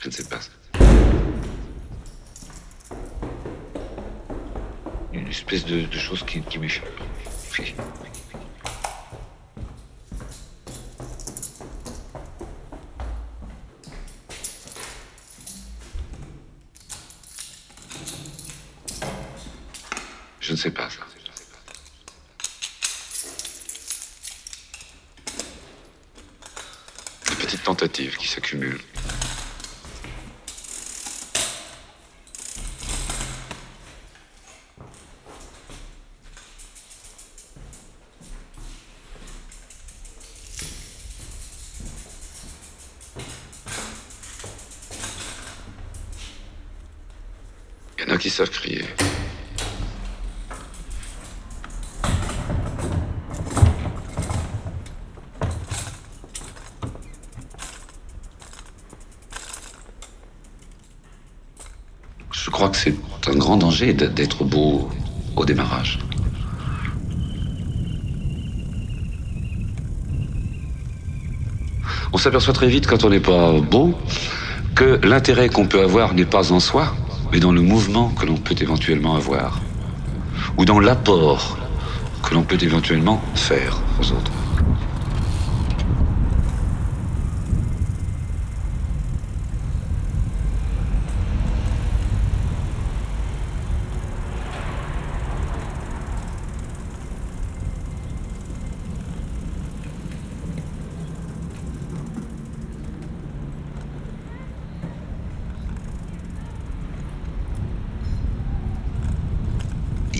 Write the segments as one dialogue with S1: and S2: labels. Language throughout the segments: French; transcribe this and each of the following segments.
S1: Je ne sais pas. Une espèce de, chose qui, qui m'échappe. Je ne sais pas ça. Des petites tentatives qui s'accumulent. Il y en a qui savent crier. Je crois que c'est un grand danger d'être beau au démarrage. On s'aperçoit très vite quand on n'est pas beau que l'intérêt qu'on peut avoir n'est pas en soi, mais dans le mouvement que l'on peut éventuellement avoir, ou dans l'apport que l'on peut éventuellement faire aux autres.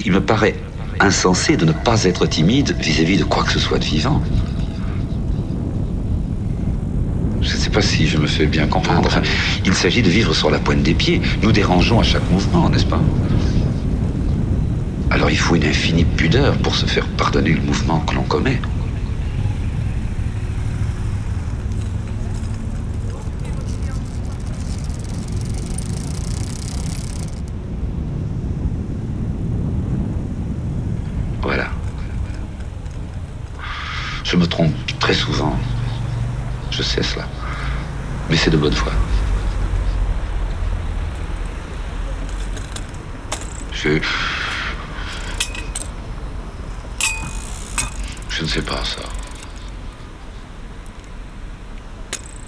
S1: Il me paraît insensé de ne pas être timide vis-à-vis de quoi que ce soit de vivant. Je ne sais pas si je me fais bien comprendre. Il s'agit de vivre sur la pointe des pieds. Nous dérangeons à chaque mouvement, n'est-ce pas? Alors il faut une infinie pudeur pour se faire pardonner le mouvement que l'on commet. Voilà. Je me très souvent. Je sais cela. Mais c'est de bonne foi. Je... Je ne sais pas ça.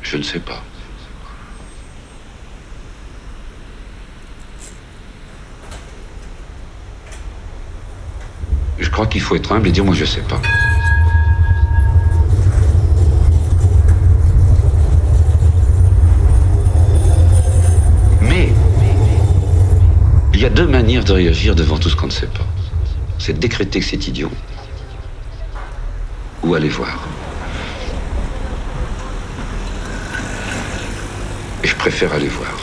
S1: Je ne sais pas. Je crois qu'il faut être humble et dire moi je sais pas. Il y a deux manières de réagir devant tout ce qu'on ne sait pas. C'est décréter que c'est idiot ou aller voir. Et je préfère aller voir.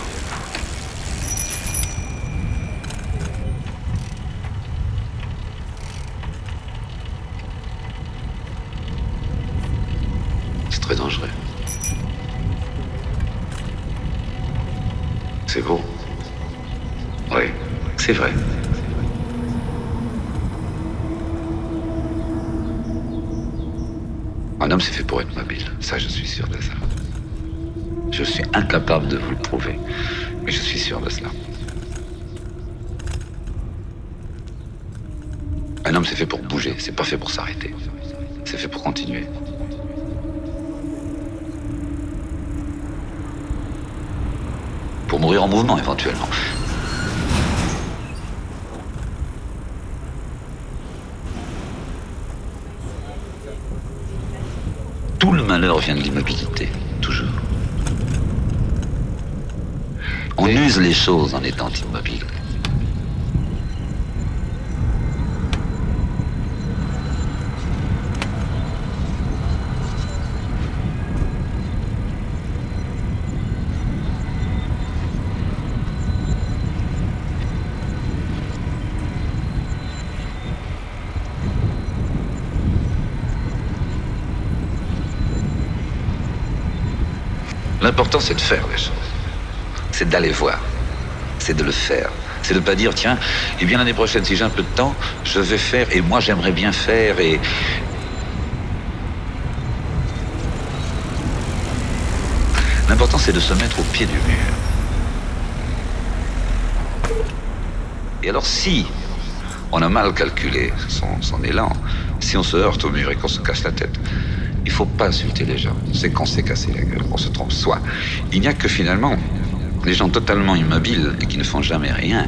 S1: C'est très dangereux. C'est beau. Oui, c'est vrai. Un homme, c'est fait pour être mobile. Ça, je suis sûr de ça. Je suis incapable de vous le prouver, mais je suis sûr de cela. Un homme, c'est fait pour bouger, c'est pas fait pour s'arrêter. C'est fait pour continuer. Pour mourir en mouvement, éventuellement. Tout le malheur vient de l'immobilité, toujours. On use les choses en étant immobile. L'important, c'est de faire les choses. C'est d'aller voir. C'est de le faire. C'est de ne pas dire, tiens, eh bien l'année prochaine, si j'ai un peu de temps, je vais faire, et moi j'aimerais bien faire, L'important, c'est de se mettre au pied du mur. Et alors, si on a mal calculé son, son élan, si on se heurte au mur et qu'on se casse la tête, il faut pas insulter les gens. C'est qu'on s'est cassé la gueule, qu'on se trompe. Soit, il n'y a que finalement les gens totalement immobiles et qui ne font jamais rien,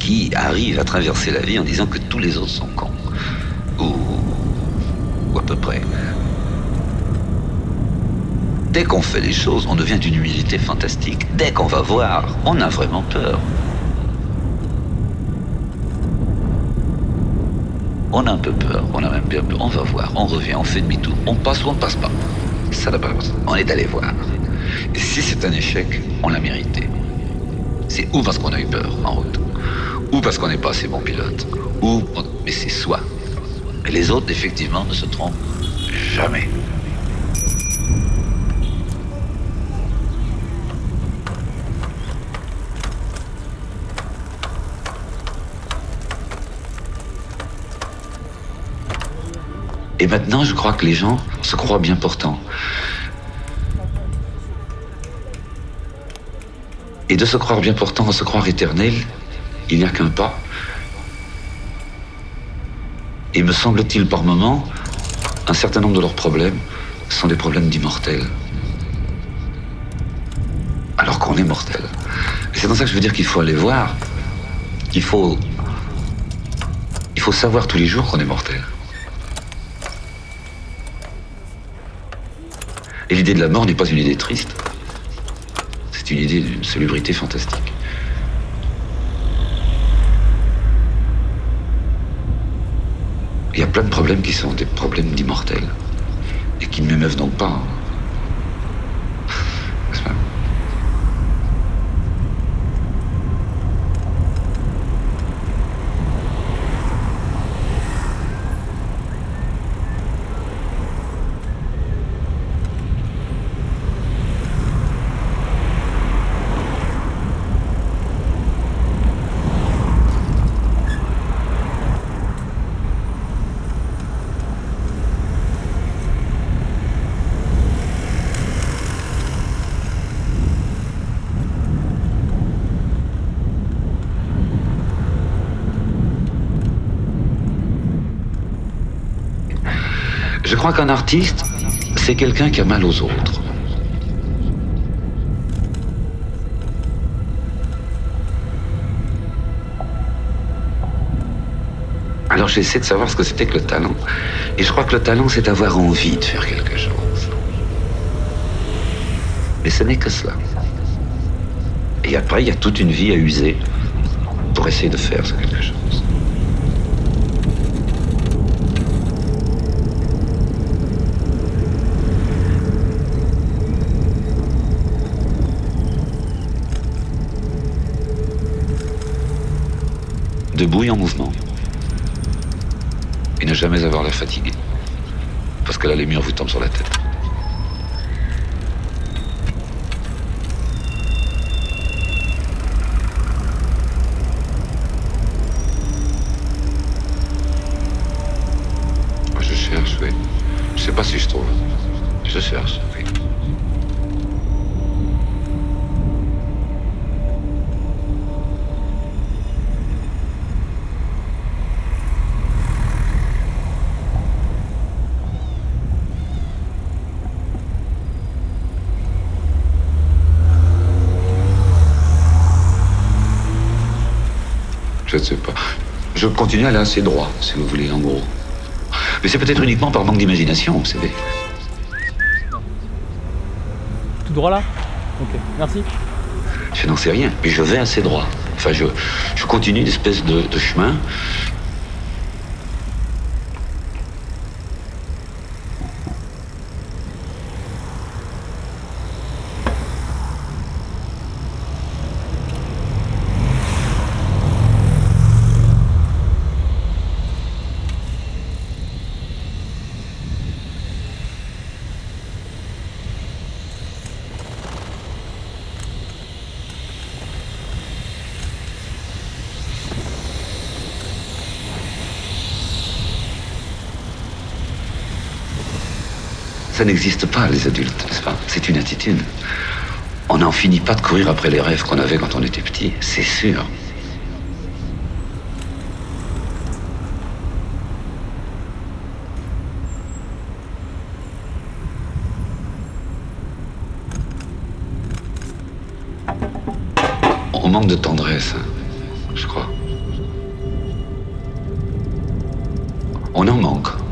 S1: qui arrivent à traverser la vie en disant que tous les autres sont cons. Ou, à peu près. Dès qu'on fait les choses, on devient d'une humilité fantastique. Dès qu'on va voir, on a vraiment peur. On a un peu peur, on a même bien peur. On va voir, on revient, on fait demi-tour. On passe ou on passe pas. Ça n'a pas On est allé voir. Et si c'est un échec, on l'a mérité. C'est ou parce qu'on a eu peur en route, ou parce qu'on n'est pas assez bon pilote, ou... Mais c'est soi. Et les autres, effectivement, ne se trompent jamais. Et maintenant, je crois que les gens se croient bien portants. Et de se croire bien portant, de se croire éternel, il n'y a qu'un pas. Et me semble-t-il par moments, un certain nombre de leurs problèmes sont des problèmes d'immortels. Alors qu'on est mortel. c'est dans ça que je veux dire qu'il faut aller voir. Il faut. Il faut savoir tous les jours qu'on est mortel. Et l'idée de la mort n'est pas une idée triste. C'est une idée d'une salubrité fantastique. Il y a plein de problèmes qui sont des problèmes d'immortels et qui ne m'émeuvent donc pas. Je crois qu'un artiste, c'est quelqu'un qui a mal aux autres. Alors j'essaie de savoir ce que c'était que le talent. Et je crois que le talent, c'est avoir envie de faire quelque chose. Mais ce n'est que cela. Et après, il y a toute une vie à user pour essayer de faire quelque chose. Debout et en mouvement. Et ne jamais avoir l'air fatigué. Parce que là, les murs vous tombent sur la tête. Sais pas. Je continue à aller assez droit, si vous voulez, en gros. Mais c'est peut-être uniquement par manque d'imagination, vous savez.
S2: Tout droit là? Ok, merci.
S1: Je n'en sais rien, mais je vais assez droit. Enfin, je, je continue une espèce de, de chemin n'existe pas, les adultes, n'est-ce pas? C'est une attitude. On n'en finit pas de courir après les rêves qu'on avait quand on était petit, c'est sûr. On manque de tendresse, hein, je crois. On en manque.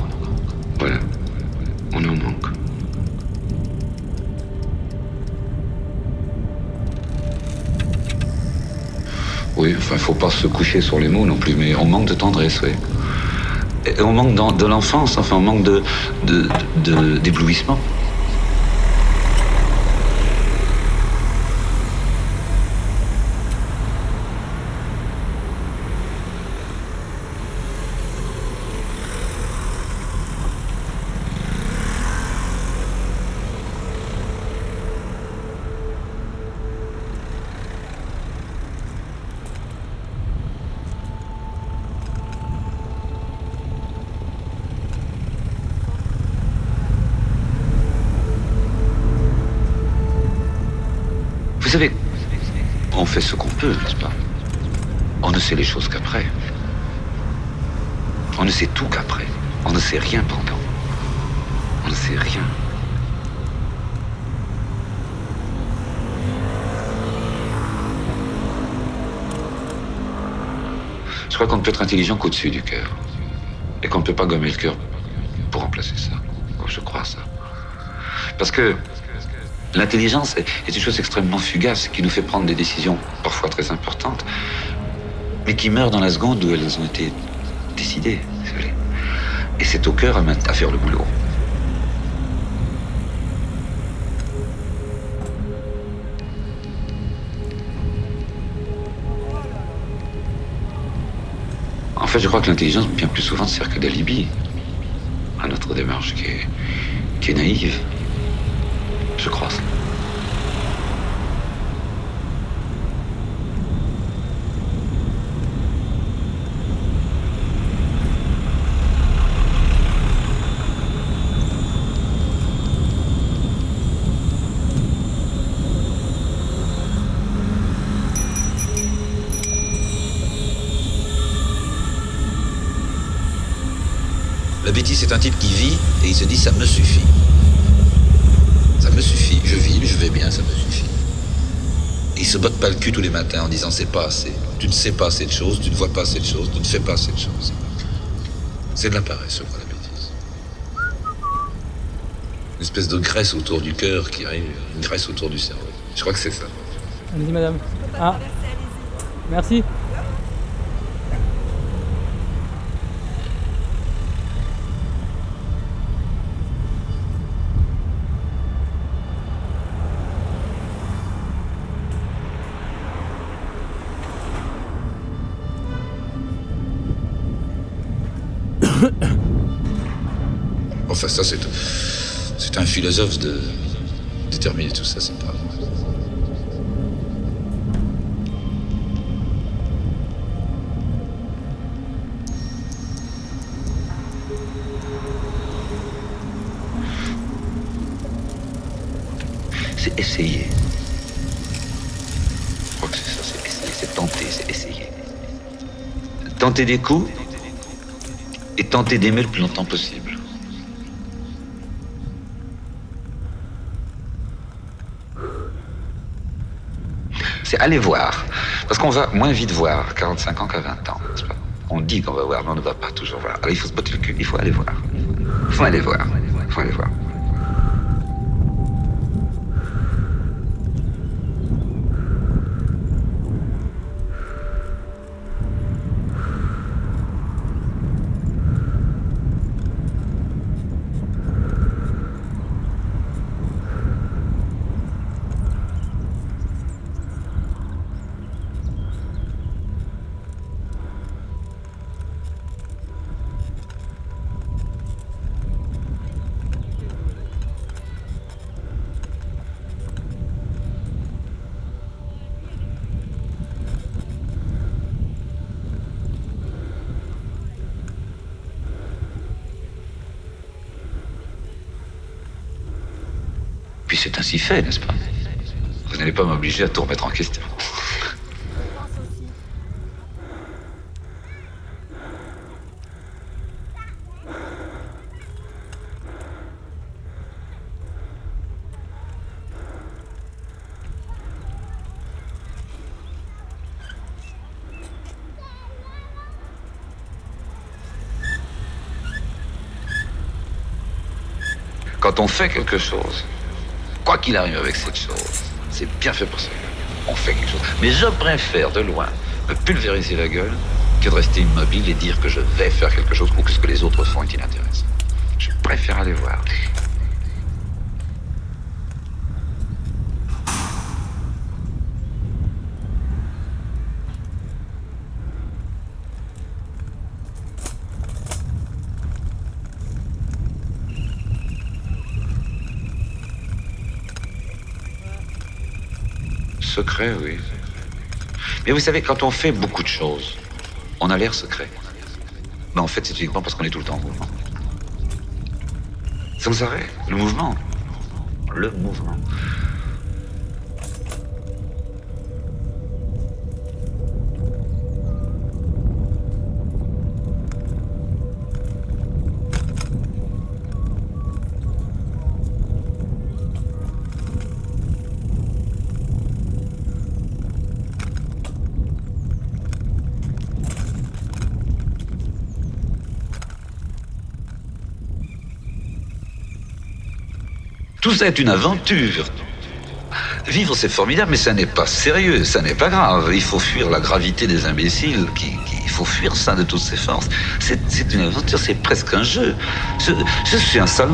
S1: Enfin, faut pas se coucher sur les mots non plus, mais on manque de tendresse, oui. Et on manque de l'enfance, enfin, on manque d'éblouissement. N'est-ce pas On ne sait les choses qu'après. On ne sait tout qu'après. On ne sait rien pendant. On ne sait rien. Je crois qu'on ne peut être intelligent qu'au-dessus du cœur. Et qu'on ne peut pas gommer le cœur pour remplacer ça. Je crois ça. Parce que L'intelligence est une chose extrêmement fugace qui nous fait prendre des décisions parfois très importantes, mais qui meurent dans la seconde où elles ont été décidées. Et c'est au cœur à faire le boulot. En fait, je crois que l'intelligence, bien plus souvent, sert que d'alibi à notre démarche qui est, qui est naïve je crois.
S3: La bêtise, c'est un type qui vit et il se dit ça me suffit suffit, je vis, je vais bien, ça me suffit. Et il se botte pas le cul tous les matins en disant c'est pas assez. Tu ne sais pas assez de choses, tu ne vois pas assez de choses, tu ne fais pas assez de choses. C'est de la paresse, crois, la bêtise. Une espèce de graisse autour du cœur qui arrive, une graisse autour du cerveau. Je crois que c'est ça.
S2: Allez-y, madame. Ah. Merci.
S3: Ça, c'est, c'est un philosophe de déterminer tout ça, c'est pas.
S1: C'est essayer. Je crois que c'est ça, c'est essayer, c'est tenter, c'est essayer. Tenter des coups et tenter d'aimer le plus longtemps possible. C'est aller voir. Parce qu'on va moins vite voir à 45 ans qu'à 20 ans. On dit qu'on va voir, mais on ne va pas toujours voir. Alors il faut se botter le cul, il faut aller voir. Il faut aller voir. Il faut aller voir. c'est ainsi fait, n'est-ce pas Vous n'allez pas m'obliger à tout remettre en question. quand on fait quelque chose, qu'il arrive avec cette chose, c'est bien fait pour ça. On fait quelque chose. Mais je préfère de loin me pulvériser la gueule que de rester immobile et dire que je vais faire quelque chose ou que ce que les autres font est inintéressant. Je préfère aller voir. Secret, oui. Mais vous savez, quand on fait beaucoup de choses, on a l'air secret. Mais en fait, c'est uniquement parce qu'on est tout le temps en mouvement. Sans arrêt, le mouvement? Le mouvement. Tout ça est une aventure. Vivre, c'est formidable, mais ça n'est pas sérieux, ça n'est pas grave. Il faut fuir la gravité des imbéciles, il faut fuir ça de toutes ses forces. C'est une aventure, c'est presque un jeu. Je, suis un sale.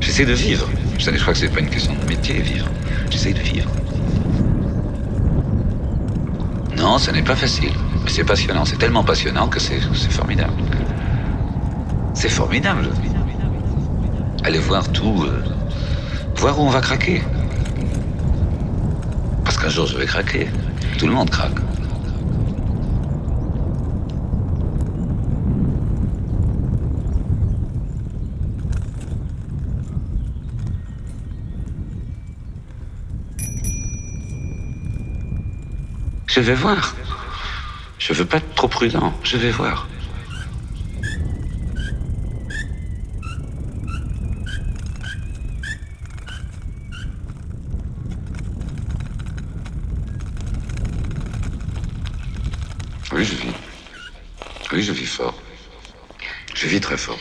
S1: J'essaie de vivre. Je crois que c'est pas une question de métier, vivre. J'essaie de vivre. Non, ce n'est pas facile. Mais c'est passionnant. C'est tellement passionnant que c'est formidable. C'est formidable. Aller voir tout. euh, voir où on va craquer. Parce qu'un jour je vais craquer. Tout le monde craque. Je vais voir. Je veux pas être trop prudent. Je vais voir. Oui, je vis. Oui, je vis fort. Je vis très fort.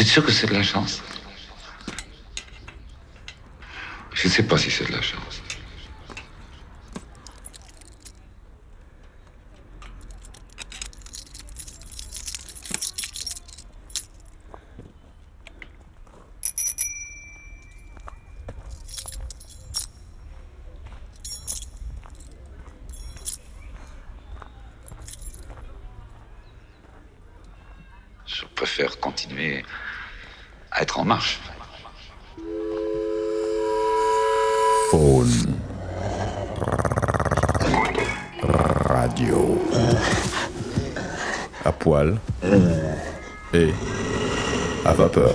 S1: Vous êtes sûr que c'est de la chance? Je ne sais pas si c'est de la chance. Je préfère continuer être en marche.
S4: Faune. Radio. À poil. Et à vapeur.